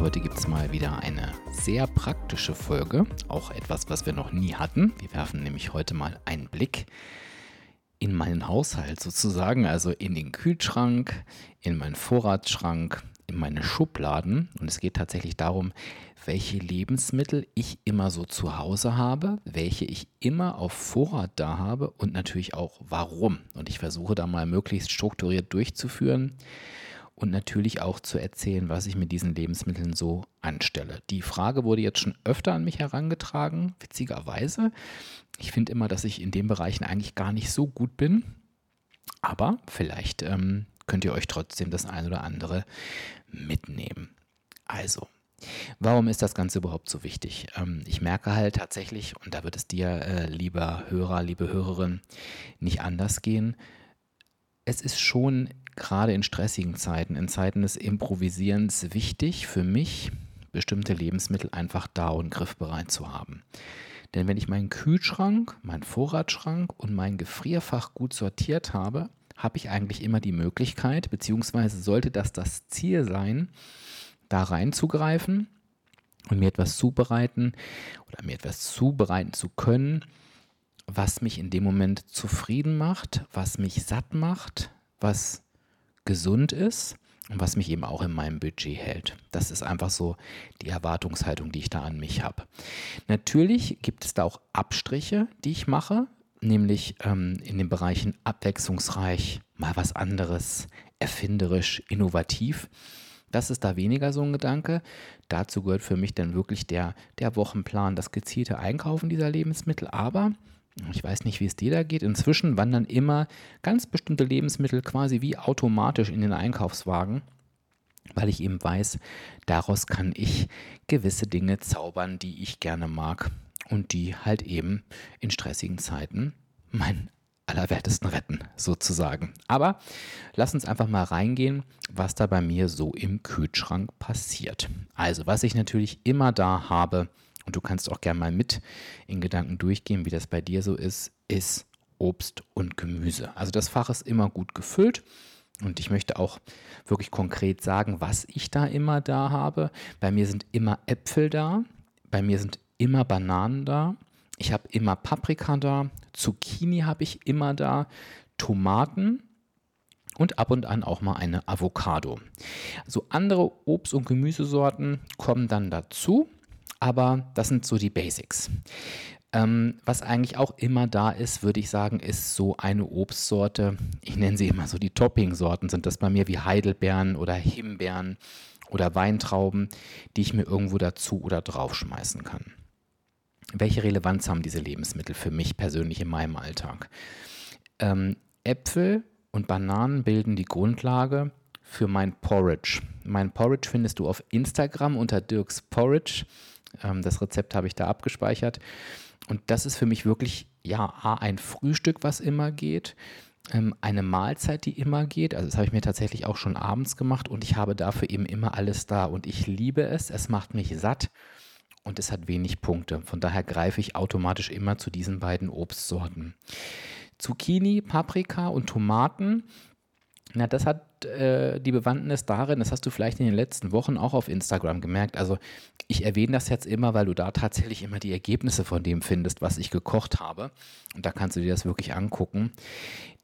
Heute gibt es mal wieder eine sehr praktische Folge, auch etwas, was wir noch nie hatten. Wir werfen nämlich heute mal einen Blick in meinen Haushalt sozusagen, also in den Kühlschrank, in meinen Vorratsschrank, in meine Schubladen. Und es geht tatsächlich darum, welche Lebensmittel ich immer so zu Hause habe, welche ich immer auf Vorrat da habe und natürlich auch warum. Und ich versuche da mal möglichst strukturiert durchzuführen und natürlich auch zu erzählen, was ich mit diesen Lebensmitteln so anstelle. Die Frage wurde jetzt schon öfter an mich herangetragen, witzigerweise. Ich finde immer, dass ich in den Bereichen eigentlich gar nicht so gut bin, aber vielleicht ähm, könnt ihr euch trotzdem das ein oder andere mitnehmen. Also, Warum ist das Ganze überhaupt so wichtig? Ähm, ich merke halt tatsächlich, und da wird es dir, äh, lieber Hörer, liebe Hörerin, nicht anders gehen. Es ist schon gerade in stressigen Zeiten, in Zeiten des Improvisierens wichtig für mich, bestimmte Lebensmittel einfach da und griffbereit zu haben. Denn wenn ich meinen Kühlschrank, meinen Vorratsschrank und mein Gefrierfach gut sortiert habe, habe ich eigentlich immer die Möglichkeit, beziehungsweise sollte das das Ziel sein, da reinzugreifen und mir etwas zubereiten oder mir etwas zubereiten zu können, was mich in dem Moment zufrieden macht, was mich satt macht, was gesund ist und was mich eben auch in meinem Budget hält. Das ist einfach so die Erwartungshaltung, die ich da an mich habe. Natürlich gibt es da auch Abstriche, die ich mache, nämlich ähm, in den Bereichen abwechslungsreich, mal was anderes, erfinderisch, innovativ. Das ist da weniger so ein Gedanke. Dazu gehört für mich dann wirklich der, der Wochenplan, das gezielte Einkaufen dieser Lebensmittel. Aber ich weiß nicht, wie es dir da geht. Inzwischen wandern immer ganz bestimmte Lebensmittel quasi wie automatisch in den Einkaufswagen, weil ich eben weiß, daraus kann ich gewisse Dinge zaubern, die ich gerne mag und die halt eben in stressigen Zeiten mein Allerwertesten retten, sozusagen. Aber lass uns einfach mal reingehen, was da bei mir so im Kühlschrank passiert. Also, was ich natürlich immer da habe, und du kannst auch gerne mal mit in Gedanken durchgehen, wie das bei dir so ist, ist Obst und Gemüse. Also das Fach ist immer gut gefüllt. Und ich möchte auch wirklich konkret sagen, was ich da immer da habe. Bei mir sind immer Äpfel da. Bei mir sind immer Bananen da. Ich habe immer Paprika da. Zucchini habe ich immer da. Tomaten und ab und an auch mal eine Avocado. So andere Obst- und Gemüsesorten kommen dann dazu aber das sind so die Basics. Ähm, was eigentlich auch immer da ist, würde ich sagen, ist so eine Obstsorte. Ich nenne sie immer so die Topping-Sorten, sind das bei mir wie Heidelbeeren oder Himbeeren oder Weintrauben, die ich mir irgendwo dazu oder draufschmeißen kann. Welche Relevanz haben diese Lebensmittel für mich persönlich in meinem Alltag? Ähm, Äpfel und Bananen bilden die Grundlage für mein Porridge. Mein Porridge findest du auf Instagram unter Dirks Porridge. Ähm, das Rezept habe ich da abgespeichert. Und das ist für mich wirklich, ja, A, ein Frühstück, was immer geht. Ähm, eine Mahlzeit, die immer geht. Also das habe ich mir tatsächlich auch schon abends gemacht und ich habe dafür eben immer alles da. Und ich liebe es. Es macht mich satt und es hat wenig Punkte. Von daher greife ich automatisch immer zu diesen beiden Obstsorten. Zucchini, Paprika und Tomaten na, das hat äh, die Bewandtnis darin, das hast du vielleicht in den letzten Wochen auch auf Instagram gemerkt. Also ich erwähne das jetzt immer, weil du da tatsächlich immer die Ergebnisse von dem findest, was ich gekocht habe. Und da kannst du dir das wirklich angucken.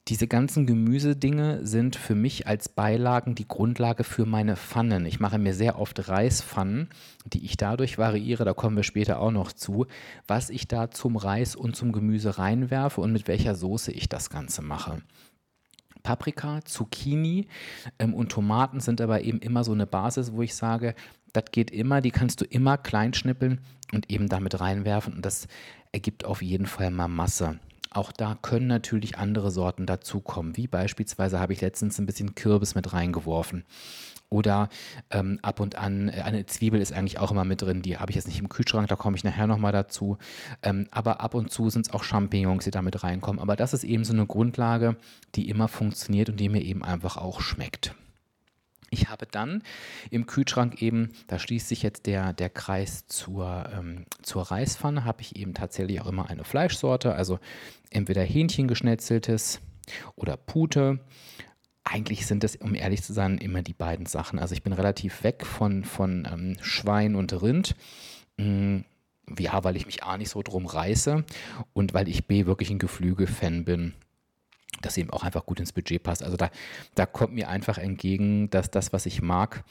Diese ganzen Gemüsedinge sind für mich als Beilagen die Grundlage für meine Pfannen. Ich mache mir sehr oft Reispfannen, die ich dadurch variiere, da kommen wir später auch noch zu, was ich da zum Reis und zum Gemüse reinwerfe und mit welcher Soße ich das Ganze mache. Paprika, Zucchini ähm, und Tomaten sind aber eben immer so eine Basis, wo ich sage, das geht immer, die kannst du immer klein schnippeln und eben damit reinwerfen und das ergibt auf jeden Fall mal Masse. auch da können natürlich andere Sorten dazukommen, wie beispielsweise habe ich letztens ein bisschen Kürbis mit reingeworfen. Oder ähm, ab und an, äh, eine Zwiebel ist eigentlich auch immer mit drin, die habe ich jetzt nicht im Kühlschrank, da komme ich nachher nochmal dazu. Ähm, aber ab und zu sind es auch Champignons, die da mit reinkommen. Aber das ist eben so eine Grundlage, die immer funktioniert und die mir eben einfach auch schmeckt. Ich habe dann im Kühlschrank eben, da schließt sich jetzt der, der Kreis zur, ähm, zur Reispfanne, habe ich eben tatsächlich auch immer eine Fleischsorte, also entweder Hähnchen geschnetzeltes oder Pute. Eigentlich sind das, um ehrlich zu sein, immer die beiden Sachen. Also ich bin relativ weg von, von ähm, Schwein und Rind. Mm, ja, weil ich mich A nicht so drum reiße und weil ich B wirklich ein Geflügel-Fan bin das eben auch einfach gut ins Budget passt. Also da, da kommt mir einfach entgegen, dass das, was ich mag,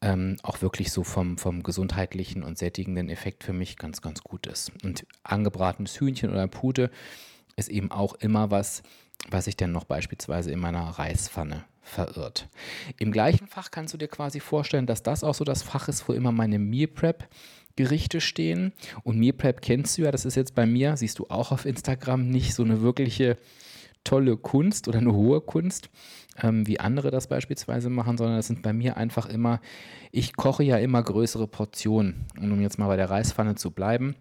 ähm, auch wirklich so vom, vom gesundheitlichen und sättigenden Effekt für mich ganz, ganz gut ist. Und angebratenes Hühnchen oder Pute ist eben auch immer was, was ich dann noch beispielsweise in meiner Reispfanne verirrt. Im gleichen Fach kannst du dir quasi vorstellen, dass das auch so das Fach ist, wo immer meine Meal Prep Gerichte stehen. Und Meal Prep kennst du ja, das ist jetzt bei mir, siehst du auch auf Instagram, nicht so eine wirkliche tolle Kunst oder eine hohe Kunst, ähm, wie andere das beispielsweise machen, sondern das sind bei mir einfach immer, ich koche ja immer größere Portionen. Und um jetzt mal bei der Reispfanne zu bleiben,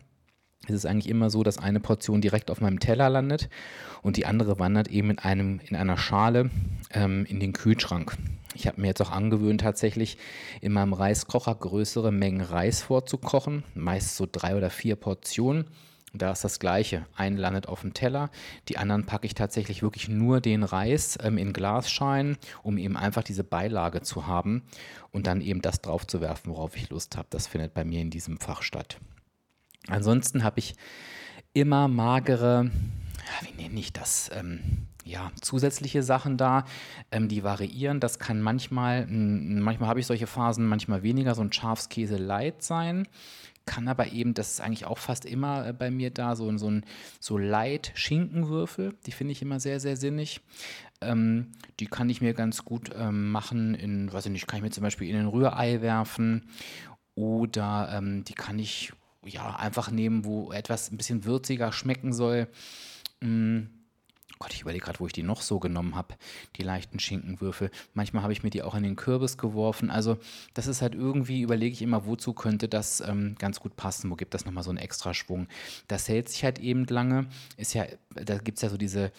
ist es eigentlich immer so, dass eine Portion direkt auf meinem Teller landet und die andere wandert eben in, einem, in einer Schale ähm, in den Kühlschrank. Ich habe mir jetzt auch angewöhnt, tatsächlich in meinem Reiskocher größere Mengen Reis vorzukochen, meist so drei oder vier Portionen da ist das Gleiche. Einen landet auf dem Teller, die anderen packe ich tatsächlich wirklich nur den Reis ähm, in Glasschalen, um eben einfach diese Beilage zu haben und dann eben das drauf zu werfen, worauf ich Lust habe. Das findet bei mir in diesem Fach statt. Ansonsten habe ich immer magere, wie nenne ich das? Ähm, ja, zusätzliche Sachen da, ähm, die variieren. Das kann manchmal, manchmal habe ich solche Phasen, manchmal weniger, so ein Schafskäse Light sein kann aber eben, das ist eigentlich auch fast immer äh, bei mir da, so, so ein so Light-Schinkenwürfel, die finde ich immer sehr, sehr sinnig. Ähm, die kann ich mir ganz gut ähm, machen in, weiß ich nicht, kann ich mir zum Beispiel in ein Rührei werfen oder ähm, die kann ich ja einfach nehmen, wo etwas ein bisschen würziger schmecken soll. Mm Gott, ich überlege gerade, wo ich die noch so genommen habe, die leichten Schinkenwürfel. Manchmal habe ich mir die auch in den Kürbis geworfen. Also das ist halt irgendwie, überlege ich immer, wozu könnte das ähm, ganz gut passen, wo gibt das nochmal so einen extra Schwung. Das hält sich halt eben lange, ist ja, da gibt es ja so diese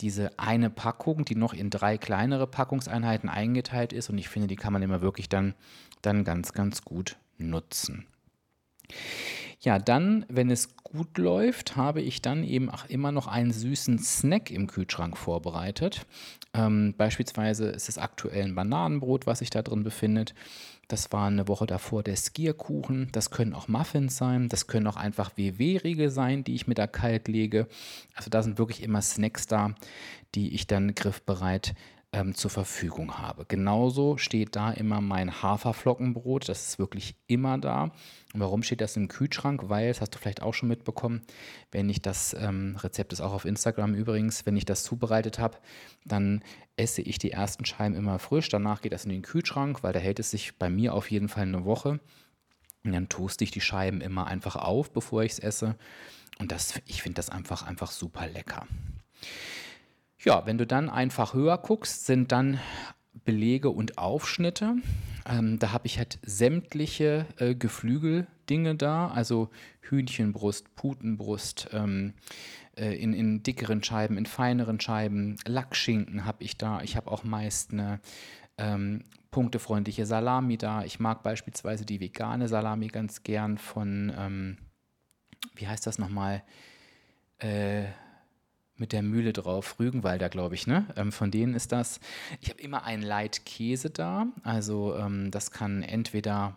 diese eine Packung, die noch in drei kleinere Packungseinheiten eingeteilt ist und ich finde, die kann man immer wirklich dann, dann ganz, ganz gut nutzen. Ja, dann, wenn es gut läuft, habe ich dann eben auch immer noch einen süßen Snack im Kühlschrank vorbereitet. Ähm, beispielsweise ist es aktuell ein Bananenbrot, was sich da drin befindet. Das war eine Woche davor der Skierkuchen. Das können auch Muffins sein. Das können auch einfach WW-Riegel sein, die ich mit da kalt lege. Also da sind wirklich immer Snacks da, die ich dann griffbereit ähm, zur Verfügung habe. Genauso steht da immer mein Haferflockenbrot, das ist wirklich immer da. Und warum steht das im Kühlschrank? Weil, das hast du vielleicht auch schon mitbekommen, wenn ich das ähm, Rezept ist auch auf Instagram übrigens, wenn ich das zubereitet habe, dann esse ich die ersten Scheiben immer frisch. Danach geht das in den Kühlschrank, weil da hält es sich bei mir auf jeden Fall eine Woche. Und dann toaste ich die Scheiben immer einfach auf, bevor ich es esse. Und das, ich finde das einfach, einfach super lecker. Ja, wenn du dann einfach höher guckst, sind dann Belege und Aufschnitte. Ähm, da habe ich halt sämtliche äh, Geflügeldinge da, also Hühnchenbrust, Putenbrust, ähm, äh, in, in dickeren Scheiben, in feineren Scheiben, Lackschinken habe ich da. Ich habe auch meist eine ähm, punktefreundliche Salami da. Ich mag beispielsweise die vegane Salami ganz gern von, ähm, wie heißt das nochmal? Äh, mit der Mühle drauf, Rügenwalder, glaube ich, ne? Ähm, von denen ist das. Ich habe immer einen Leitkäse da. Also ähm, das kann entweder,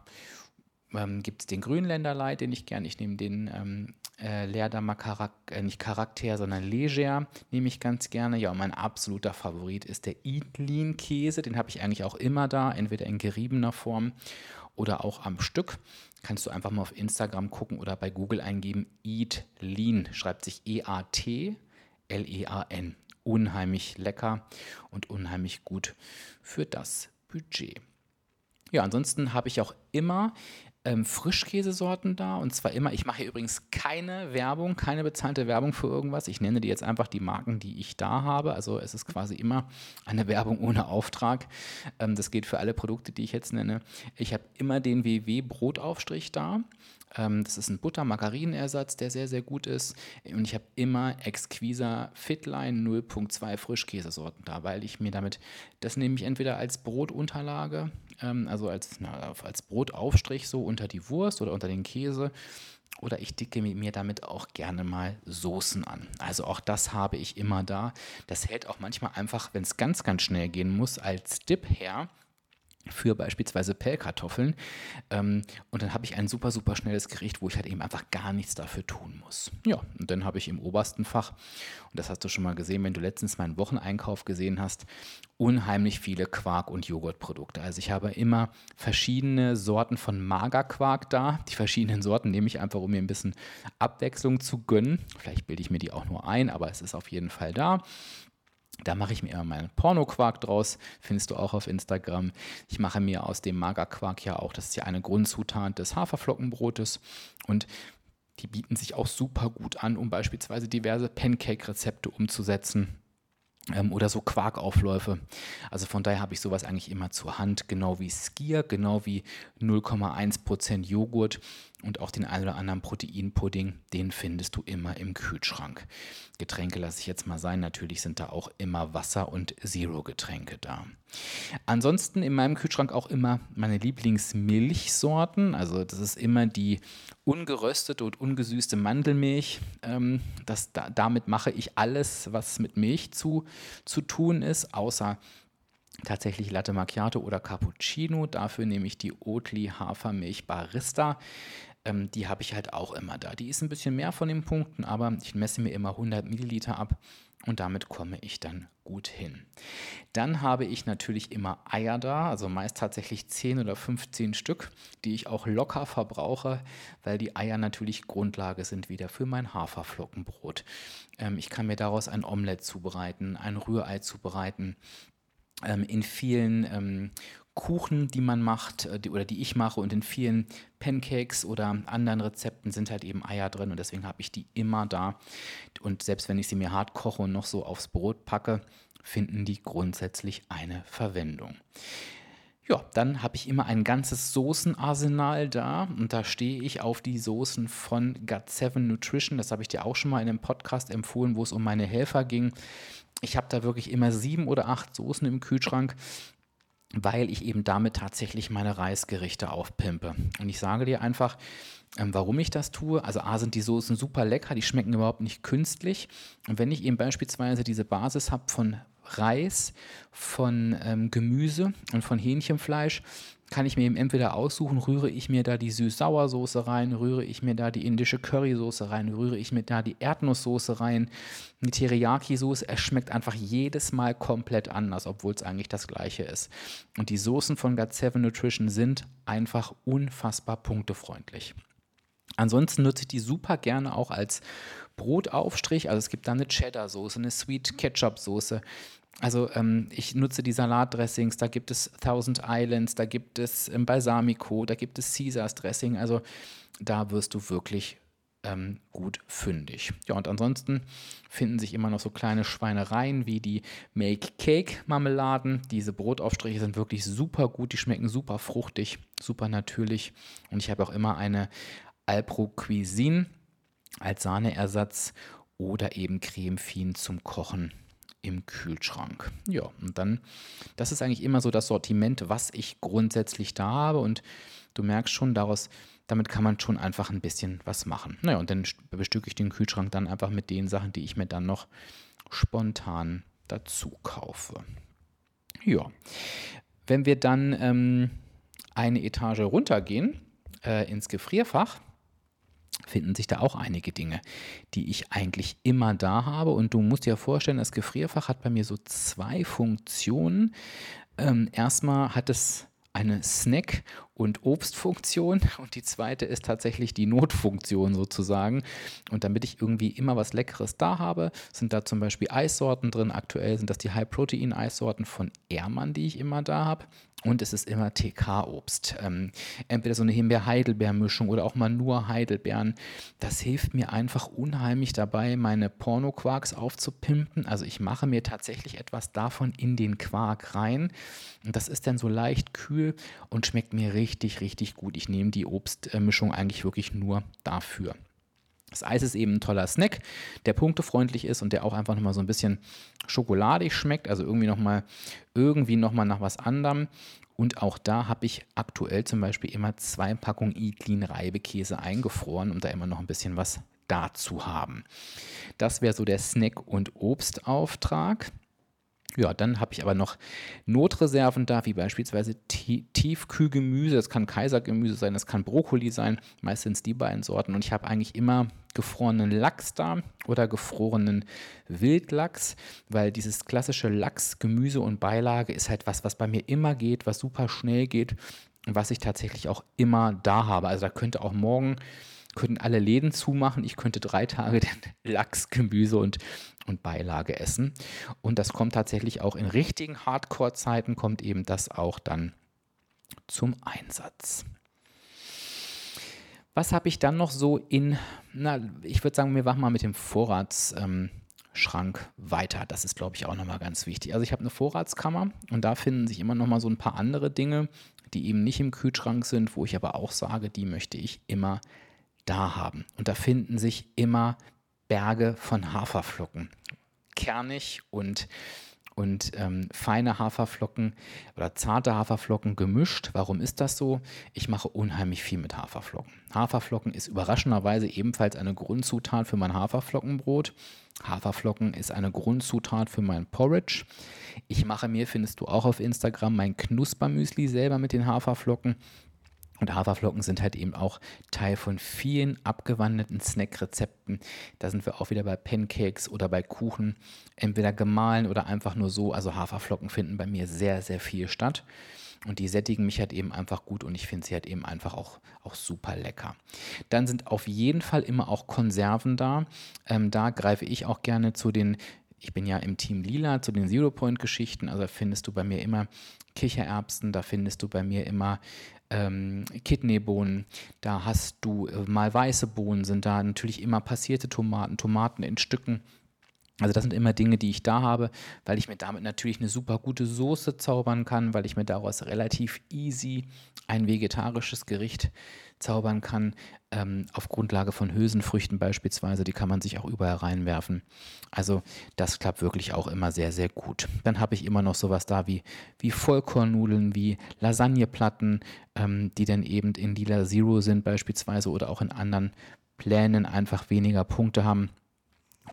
ähm, gibt es den Grünländer Leit, den ich gerne, ich nehme den ähm, äh, Leerdamer Charakter, äh, nicht Charakter, sondern Leger, nehme ich ganz gerne. Ja, und mein absoluter Favorit ist der Idlin Käse. Den habe ich eigentlich auch immer da, entweder in geriebener Form oder auch am Stück. Kannst du einfach mal auf Instagram gucken oder bei Google eingeben. Eat Lean schreibt sich E-A-T L-E-A-N. Unheimlich lecker und unheimlich gut für das Budget. Ja, ansonsten habe ich auch immer ähm, Frischkäsesorten da. Und zwar immer, ich mache hier übrigens keine Werbung, keine bezahlte Werbung für irgendwas. Ich nenne dir jetzt einfach die Marken, die ich da habe. Also es ist quasi immer eine Werbung ohne Auftrag. Ähm, das geht für alle Produkte, die ich jetzt nenne. Ich habe immer den WW Brotaufstrich da. Ähm, das ist ein Butter-Margarinen-Ersatz, der sehr, sehr gut ist. Und ich habe immer Exquisa Fitline 0.2 Frischkäsesorten da, weil ich mir damit, das nehme ich entweder als Brotunterlage, ähm, also als, na, als Brotaufstrich so unter die Wurst oder unter den Käse. Oder ich dicke mir damit auch gerne mal Soßen an. Also auch das habe ich immer da. Das hält auch manchmal einfach, wenn es ganz, ganz schnell gehen muss, als Dip her für beispielsweise Pellkartoffeln. Ähm, und dann habe ich ein super, super schnelles Gericht, wo ich halt eben einfach gar nichts dafür tun muss. Ja, und dann habe ich im obersten Fach, und das hast du schon mal gesehen, wenn du letztens meinen Wocheneinkauf gesehen hast, unheimlich viele Quark- und Joghurtprodukte. Also ich habe immer verschiedene Sorten von Magerquark da. Die verschiedenen Sorten nehme ich einfach, um mir ein bisschen Abwechslung zu gönnen. Vielleicht bilde ich mir die auch nur ein, aber es ist auf jeden Fall da. Da mache ich mir immer meinen Pornoquark draus, findest du auch auf Instagram. Ich mache mir aus dem Magerquark ja auch, das ist ja eine Grundzutat des Haferflockenbrotes und die bieten sich auch super gut an, um beispielsweise diverse Pancake-Rezepte umzusetzen ähm, oder so Quarkaufläufe. Also von daher habe ich sowas eigentlich immer zur Hand, genau wie Skier, genau wie 0,1% Joghurt und auch den einen oder anderen Proteinpudding, den findest du immer im Kühlschrank. Getränke lasse ich jetzt mal sein, natürlich sind da auch immer Wasser- und Zero-Getränke da. Ansonsten in meinem Kühlschrank auch immer meine Lieblingsmilchsorten, also das ist immer die ungeröstete und ungesüßte Mandelmilch. Ähm, das, da, damit mache ich alles, was mit Milch zu, zu tun ist, außer tatsächlich Latte Macchiato oder Cappuccino. Dafür nehme ich die Oatly Hafermilch Barista. Ähm, die habe ich halt auch immer da. Die ist ein bisschen mehr von den Punkten, aber ich messe mir immer 100 Milliliter ab und damit komme ich dann gut hin. Dann habe ich natürlich immer Eier da, also meist tatsächlich 10 oder 15 Stück, die ich auch locker verbrauche, weil die Eier natürlich Grundlage sind wieder für mein Haferflockenbrot. Ähm, ich kann mir daraus ein Omelett zubereiten, ein Rührei zubereiten. Ähm, in vielen ähm, Kuchen, die man macht äh, die, oder die ich mache und in vielen Pancakes oder anderen Rezepten sind halt eben Eier drin und deswegen habe ich die immer da. Und selbst wenn ich sie mir hart koche und noch so aufs Brot packe, finden die grundsätzlich eine Verwendung. Ja, dann habe ich immer ein ganzes Soßenarsenal da und da stehe ich auf die Soßen von Gut7 Nutrition. Das habe ich dir auch schon mal in einem Podcast empfohlen, wo es um meine Helfer ging. Ich habe da wirklich immer sieben oder acht Soßen im Kühlschrank weil ich eben damit tatsächlich meine Reisgerichte aufpimpe. Und ich sage dir einfach, ähm, warum ich das tue. Also A sind die Soßen super lecker, die schmecken überhaupt nicht künstlich. Und wenn ich eben beispielsweise diese Basis habe von Reis, von ähm, Gemüse und von Hähnchenfleisch, kann ich mir eben entweder aussuchen, rühre ich mir da die Süß-Sauersoße rein, rühre ich mir da die indische Currysoße rein, rühre ich mir da die Erdnusssoße rein, die Teriyaki-Soße. Es schmeckt einfach jedes Mal komplett anders, obwohl es eigentlich das gleiche ist. Und die Soßen von Gut7 Nutrition sind einfach unfassbar punktefreundlich. Ansonsten nutze ich die super gerne auch als Brotaufstrich. Also es gibt da eine Cheddar-Soße, eine Sweet Ketchup-Soße. Also ähm, ich nutze die Salatdressings, da gibt es Thousand Islands, da gibt es ähm, Balsamico, da gibt es Caesars Dressing. Also da wirst du wirklich ähm, gut fündig. Ja, und ansonsten finden sich immer noch so kleine Schweinereien wie die Make Cake Marmeladen. Diese Brotaufstriche sind wirklich super gut, die schmecken super fruchtig, super natürlich. Und ich habe auch immer eine Alpro Cuisine als Sahneersatz oder eben Creme Fien zum Kochen im Kühlschrank. Ja, und dann, das ist eigentlich immer so das Sortiment, was ich grundsätzlich da habe und du merkst schon, daraus, damit kann man schon einfach ein bisschen was machen. Naja, und dann bestücke ich den Kühlschrank dann einfach mit den Sachen, die ich mir dann noch spontan dazu kaufe. Ja, wenn wir dann ähm, eine Etage runtergehen äh, ins Gefrierfach, finden sich da auch einige Dinge, die ich eigentlich immer da habe. Und du musst dir vorstellen, das Gefrierfach hat bei mir so zwei Funktionen. Ähm, erstmal hat es eine Snack- und Obstfunktion und die zweite ist tatsächlich die Notfunktion sozusagen. Und damit ich irgendwie immer was Leckeres da habe, sind da zum Beispiel Eissorten drin. Aktuell sind das die High-Protein-Eissorten von Ehrmann, die ich immer da habe. Und es ist immer TK-Obst. Ähm, entweder so eine Himbeer-Heidelbeer-Mischung oder auch mal nur Heidelbeeren. Das hilft mir einfach unheimlich dabei, meine Porno-Quarks aufzupimpen. Also ich mache mir tatsächlich etwas davon in den Quark rein. Und das ist dann so leicht kühl und schmeckt mir richtig, richtig gut. Ich nehme die Obstmischung eigentlich wirklich nur dafür. Das Eis ist eben ein toller Snack, der punktefreundlich ist und der auch einfach nochmal so ein bisschen schokoladig schmeckt, also irgendwie nochmal irgendwie noch nach was anderem. Und auch da habe ich aktuell zum Beispiel immer zwei Packungen Iglin Reibekäse eingefroren, um da immer noch ein bisschen was dazu haben. Das wäre so der Snack- und Obstauftrag. Ja, dann habe ich aber noch Notreserven da, wie beispielsweise Tiefkühlgemüse. Das kann Kaisergemüse sein, das kann Brokkoli sein. Meistens die beiden Sorten. Und ich habe eigentlich immer gefrorenen Lachs da oder gefrorenen Wildlachs, weil dieses klassische Lachs, Gemüse und Beilage ist halt was, was bei mir immer geht, was super schnell geht und was ich tatsächlich auch immer da habe. Also da könnte auch morgen könnten alle Läden zumachen. Ich könnte drei Tage den Lachs, Gemüse und, und Beilage essen. Und das kommt tatsächlich auch in richtigen Hardcore-Zeiten, kommt eben das auch dann zum Einsatz. Was habe ich dann noch so in, na, ich würde sagen, wir machen mal mit dem Vorratsschrank ähm, weiter. Das ist, glaube ich, auch nochmal ganz wichtig. Also ich habe eine Vorratskammer und da finden sich immer nochmal so ein paar andere Dinge, die eben nicht im Kühlschrank sind, wo ich aber auch sage, die möchte ich immer da haben. Und da finden sich immer Berge von Haferflocken. Kernig und, und ähm, feine Haferflocken oder zarte Haferflocken gemischt. Warum ist das so? Ich mache unheimlich viel mit Haferflocken. Haferflocken ist überraschenderweise ebenfalls eine Grundzutat für mein Haferflockenbrot. Haferflocken ist eine Grundzutat für mein Porridge. Ich mache mir, findest du auch auf Instagram, mein Knuspermüsli selber mit den Haferflocken. Und Haferflocken sind halt eben auch Teil von vielen abgewandelten Snackrezepten. Da sind wir auch wieder bei Pancakes oder bei Kuchen, entweder gemahlen oder einfach nur so. Also Haferflocken finden bei mir sehr, sehr viel statt. Und die sättigen mich halt eben einfach gut und ich finde sie halt eben einfach auch, auch super lecker. Dann sind auf jeden Fall immer auch Konserven da. Ähm, da greife ich auch gerne zu den ich bin ja im Team Lila zu den Zero Point Geschichten, also findest du bei mir immer Kichererbsen, da findest du bei mir immer ähm, Kidneybohnen, da hast du äh, mal weiße Bohnen, sind da natürlich immer passierte Tomaten, Tomaten in Stücken. Also das sind immer Dinge, die ich da habe, weil ich mir damit natürlich eine super gute Soße zaubern kann, weil ich mir daraus relativ easy ein vegetarisches Gericht zaubern kann, ähm, auf Grundlage von Hülsenfrüchten beispielsweise, die kann man sich auch überall reinwerfen. Also das klappt wirklich auch immer sehr, sehr gut. Dann habe ich immer noch sowas da wie, wie Vollkornnudeln, wie Lasagneplatten, ähm, die dann eben in Lila Zero sind beispielsweise oder auch in anderen Plänen einfach weniger Punkte haben.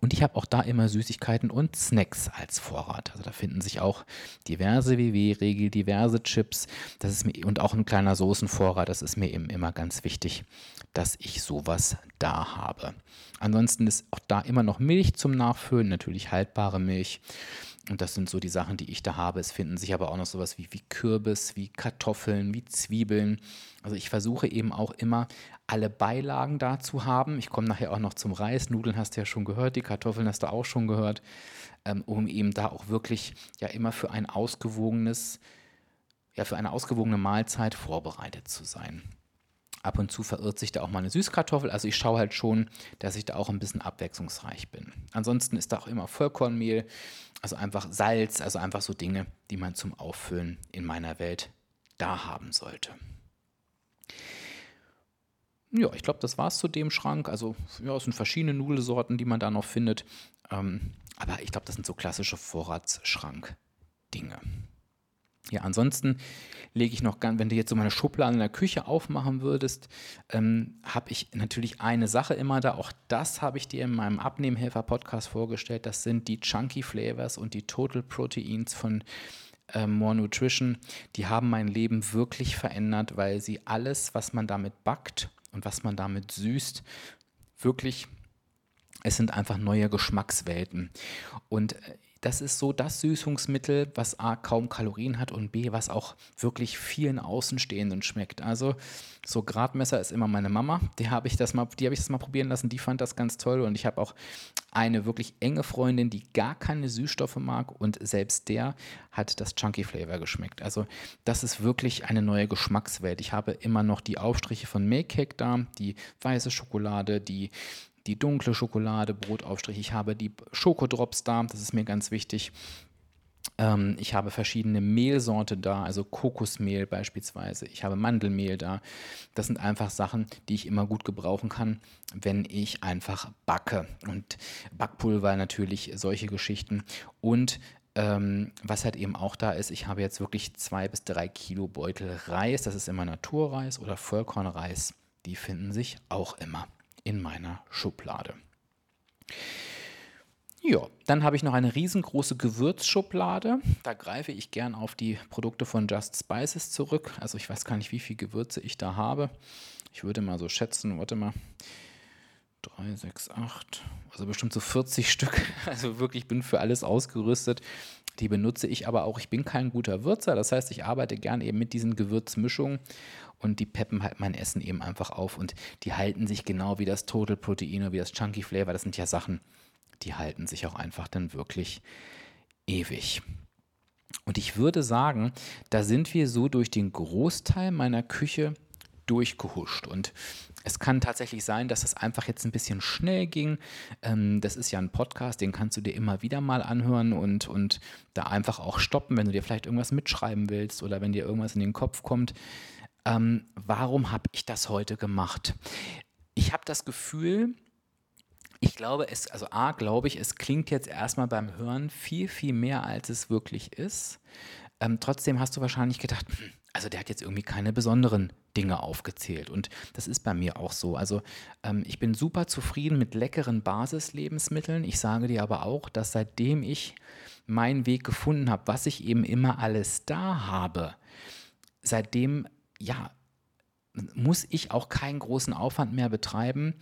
Und ich habe auch da immer Süßigkeiten und Snacks als Vorrat. Also da finden sich auch diverse WW-Regel, diverse Chips. Das ist mir, und auch ein kleiner Soßenvorrat. Das ist mir eben immer ganz wichtig, dass ich sowas da habe. Ansonsten ist auch da immer noch Milch zum Nachfüllen, natürlich haltbare Milch. Und das sind so die Sachen, die ich da habe. Es finden sich aber auch noch sowas wie, wie Kürbis, wie Kartoffeln, wie Zwiebeln. Also ich versuche eben auch immer alle Beilagen da zu haben. Ich komme nachher auch noch zum Reis. Nudeln hast du ja schon gehört, die Kartoffeln hast du auch schon gehört, ähm, um eben da auch wirklich ja immer für ein ausgewogenes, ja für eine ausgewogene Mahlzeit vorbereitet zu sein. Ab und zu verirrt sich da auch mal eine Süßkartoffel. Also ich schaue halt schon, dass ich da auch ein bisschen abwechslungsreich bin. Ansonsten ist da auch immer Vollkornmehl, also einfach Salz, also einfach so Dinge, die man zum Auffüllen in meiner Welt da haben sollte. Ja, ich glaube, das war es zu dem Schrank. Also, ja, es sind verschiedene Nudelsorten, die man da noch findet. Ähm, aber ich glaube, das sind so klassische Vorratsschrank-Dinge. Ja, ansonsten lege ich noch, wenn du jetzt so meine Schublade in der Küche aufmachen würdest, ähm, habe ich natürlich eine Sache immer da. Auch das habe ich dir in meinem Abnehmhelfer-Podcast vorgestellt. Das sind die Chunky Flavors und die Total Proteins von äh, More Nutrition. Die haben mein Leben wirklich verändert, weil sie alles, was man damit backt und was man damit süßt, wirklich es sind einfach neue Geschmackswelten. Und äh, das ist so das Süßungsmittel, was A kaum Kalorien hat und B, was auch wirklich vielen Außenstehenden schmeckt. Also so Gradmesser ist immer meine Mama. Die habe ich das mal, ich das mal probieren lassen. Die fand das ganz toll und ich habe auch eine wirklich enge Freundin, die gar keine Süßstoffe mag und selbst der hat das Chunky Flavor geschmeckt. Also das ist wirklich eine neue Geschmackswelt. Ich habe immer noch die Aufstriche von Make Cake da, die weiße Schokolade, die die dunkle Schokolade, Brotaufstrich. Ich habe die Schokodrops da, das ist mir ganz wichtig. Ähm, ich habe verschiedene Mehlsorte da, also Kokosmehl beispielsweise. Ich habe Mandelmehl da. Das sind einfach Sachen, die ich immer gut gebrauchen kann, wenn ich einfach backe. Und Backpulver natürlich, solche Geschichten. Und ähm, was halt eben auch da ist, ich habe jetzt wirklich zwei bis drei Kilo Beutel Reis. Das ist immer Naturreis oder Vollkornreis. Die finden sich auch immer in meiner Schublade. Ja, dann habe ich noch eine riesengroße Gewürzschublade. Da greife ich gern auf die Produkte von Just Spices zurück. Also ich weiß gar nicht, wie viel Gewürze ich da habe. Ich würde mal so schätzen, warte mal, 3, 6, 8, also bestimmt so 40 Stück. Also wirklich bin für alles ausgerüstet. Die benutze ich aber auch. Ich bin kein guter Würzer, das heißt, ich arbeite gern eben mit diesen Gewürzmischungen und die peppen halt mein Essen eben einfach auf und die halten sich genau wie das Total Protein oder wie das Chunky Flavor. Das sind ja Sachen, die halten sich auch einfach dann wirklich ewig. Und ich würde sagen, da sind wir so durch den Großteil meiner Küche durchgehuscht. Und es kann tatsächlich sein, dass das einfach jetzt ein bisschen schnell ging. Ähm, das ist ja ein Podcast, den kannst du dir immer wieder mal anhören und, und da einfach auch stoppen, wenn du dir vielleicht irgendwas mitschreiben willst oder wenn dir irgendwas in den Kopf kommt ähm, warum habe ich das heute gemacht? Ich habe das Gefühl, ich glaube, es, also A, glaube ich, es klingt jetzt erstmal beim Hören viel, viel mehr, als es wirklich ist. Ähm, trotzdem hast du wahrscheinlich gedacht, hm, also der hat jetzt irgendwie keine besonderen Dinge aufgezählt. Und das ist bei mir auch so. Also ähm, ich bin super zufrieden mit leckeren Basislebensmitteln. Ich sage dir aber auch, dass seitdem ich meinen Weg gefunden habe, was ich eben immer alles da habe, seitdem ja, muss ich auch keinen großen Aufwand mehr betreiben,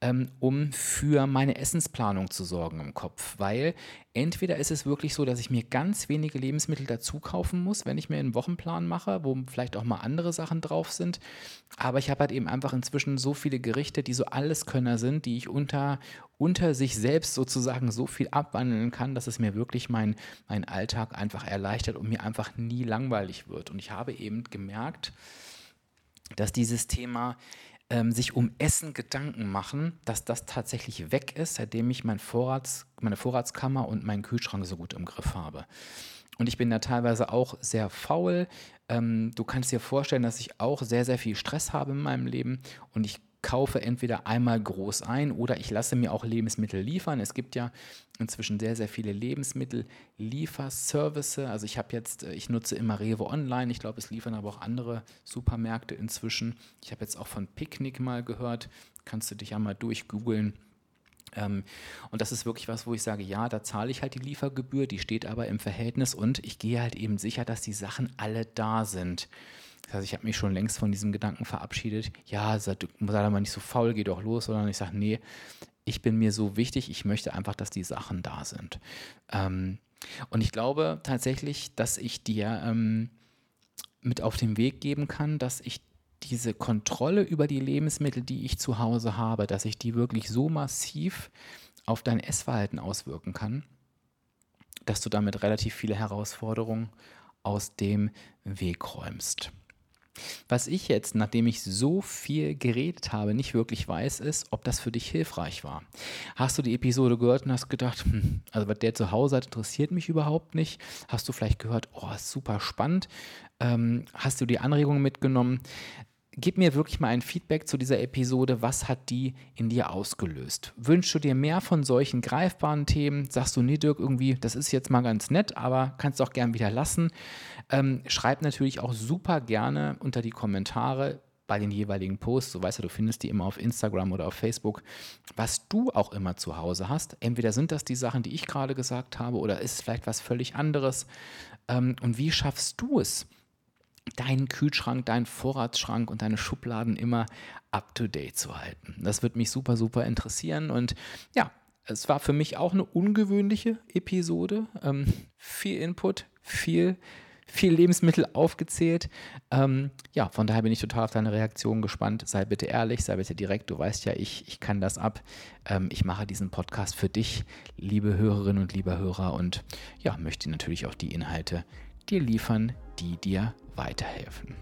ähm, um für meine Essensplanung zu sorgen im Kopf. Weil entweder ist es wirklich so, dass ich mir ganz wenige Lebensmittel dazu kaufen muss, wenn ich mir einen Wochenplan mache, wo vielleicht auch mal andere Sachen drauf sind. Aber ich habe halt eben einfach inzwischen so viele Gerichte, die so Alleskönner sind, die ich unter, unter sich selbst sozusagen so viel abwandeln kann, dass es mir wirklich mein, mein Alltag einfach erleichtert und mir einfach nie langweilig wird. Und ich habe eben gemerkt, dass dieses Thema ähm, sich um Essen Gedanken machen, dass das tatsächlich weg ist, seitdem ich mein Vorrats, meine Vorratskammer und meinen Kühlschrank so gut im Griff habe. Und ich bin da teilweise auch sehr faul. Ähm, du kannst dir vorstellen, dass ich auch sehr, sehr viel Stress habe in meinem Leben und ich kaufe entweder einmal groß ein oder ich lasse mir auch Lebensmittel liefern. Es gibt ja inzwischen sehr, sehr viele Lebensmittellieferservice. Also ich habe jetzt, äh, ich nutze immer Rewe Online. Ich glaube, es liefern aber auch andere Supermärkte inzwischen. Ich habe jetzt auch von Picknick mal gehört. Kannst du dich ja mal durchgoogeln. Ähm, und das ist wirklich was, wo ich sage, ja, da zahle ich halt die Liefergebühr, die steht aber im Verhältnis und ich gehe halt eben sicher, dass die Sachen alle da sind. Das heißt, ich habe mich schon längst von diesem Gedanken verabschiedet, ja, sei, sei doch mal nicht so faul, geh doch los, sondern ich sage, nee, ich bin mir so wichtig, ich möchte einfach, dass die Sachen da sind. Ähm, und ich glaube tatsächlich, dass ich dir ähm, mit auf den Weg geben kann, dass ich diese Kontrolle über die Lebensmittel, die ich zu Hause habe, dass ich die wirklich so massiv auf dein Essverhalten auswirken kann, dass du damit relativ viele Herausforderungen aus dem Weg räumst. Was ich jetzt, nachdem ich so viel geredet habe, nicht wirklich weiß, ist, ob das für dich hilfreich war. Hast du die Episode gehört und hast gedacht, hm, also was der zu Hause hat, interessiert mich überhaupt nicht? Hast du vielleicht gehört, oh, super spannend? Ähm, hast du die Anregungen mitgenommen? gib mir wirklich mal ein Feedback zu dieser Episode. Was hat die in dir ausgelöst? Wünschst du dir mehr von solchen greifbaren Themen? Sagst du, nee, Dirk, irgendwie, das ist jetzt mal ganz nett, aber kannst auch gern wieder lassen. Ähm, schreib natürlich auch super gerne unter die Kommentare bei den jeweiligen Posts. So weißt du, du findest die immer auf Instagram oder auf Facebook, was du auch immer zu Hause hast. Entweder sind das die Sachen, die ich gerade gesagt habe, oder ist es vielleicht was völlig anderes. Ähm, und wie schaffst du es? deinen Kühlschrank, deinen Vorratsschrank und deine Schubladen immer up to date zu halten. Das wird mich super, super interessieren und ja, es war für mich auch eine ungewöhnliche Episode. Ähm, viel Input, viel viel Lebensmittel aufgezählt. Ähm, ja, von daher bin ich total auf deine Reaktion gespannt. Sei bitte ehrlich, sei bitte direkt. Du weißt ja, ich, ich kann das ab. Ähm, ich mache diesen Podcast für dich, liebe Hörerinnen und lieber Hörer, und ja, möchte natürlich auch die Inhalte dir liefern, die dir weiterhelfen.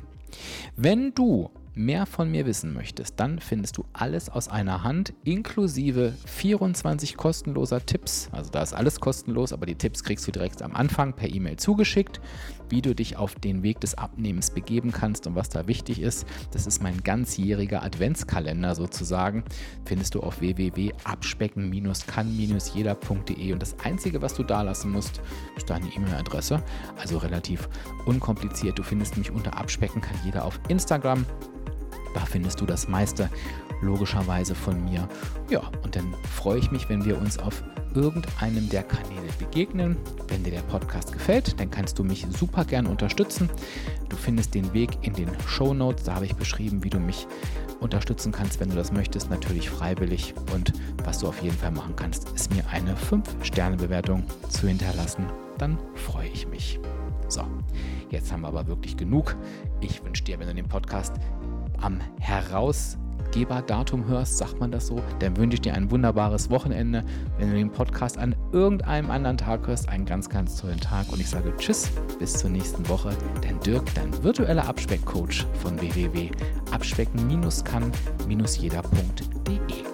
Wenn du mehr von mir wissen möchtest, dann findest du alles aus einer Hand, inklusive 24 kostenloser Tipps. Also da ist alles kostenlos, aber die Tipps kriegst du direkt am Anfang per E-Mail zugeschickt, wie du dich auf den Weg des Abnehmens begeben kannst und was da wichtig ist. Das ist mein ganzjähriger Adventskalender sozusagen. Findest du auf www.abspecken-kann-jeder.de und das Einzige, was du da lassen musst, ist deine E-Mail-Adresse. Also relativ unkompliziert. Du findest mich unter Abspecken kann jeder auf Instagram. Da findest du das meiste logischerweise von mir. Ja, und dann freue ich mich, wenn wir uns auf irgendeinem der Kanäle begegnen. Wenn dir der Podcast gefällt, dann kannst du mich super gern unterstützen. Du findest den Weg in den Show Notes. Da habe ich beschrieben, wie du mich unterstützen kannst, wenn du das möchtest, natürlich freiwillig. Und was du auf jeden Fall machen kannst, ist mir eine 5-Sterne-Bewertung zu hinterlassen. Dann freue ich mich. So, jetzt haben wir aber wirklich genug. Ich wünsche dir, wenn du den Podcast am Herausgeberdatum hörst, sagt man das so, dann wünsche ich dir ein wunderbares Wochenende. Wenn du den Podcast an irgendeinem anderen Tag hörst, einen ganz, ganz tollen Tag. Und ich sage Tschüss, bis zur nächsten Woche. Denn Dirk, dein virtueller Abspeckcoach von www.abspecken-kann-jeder.de.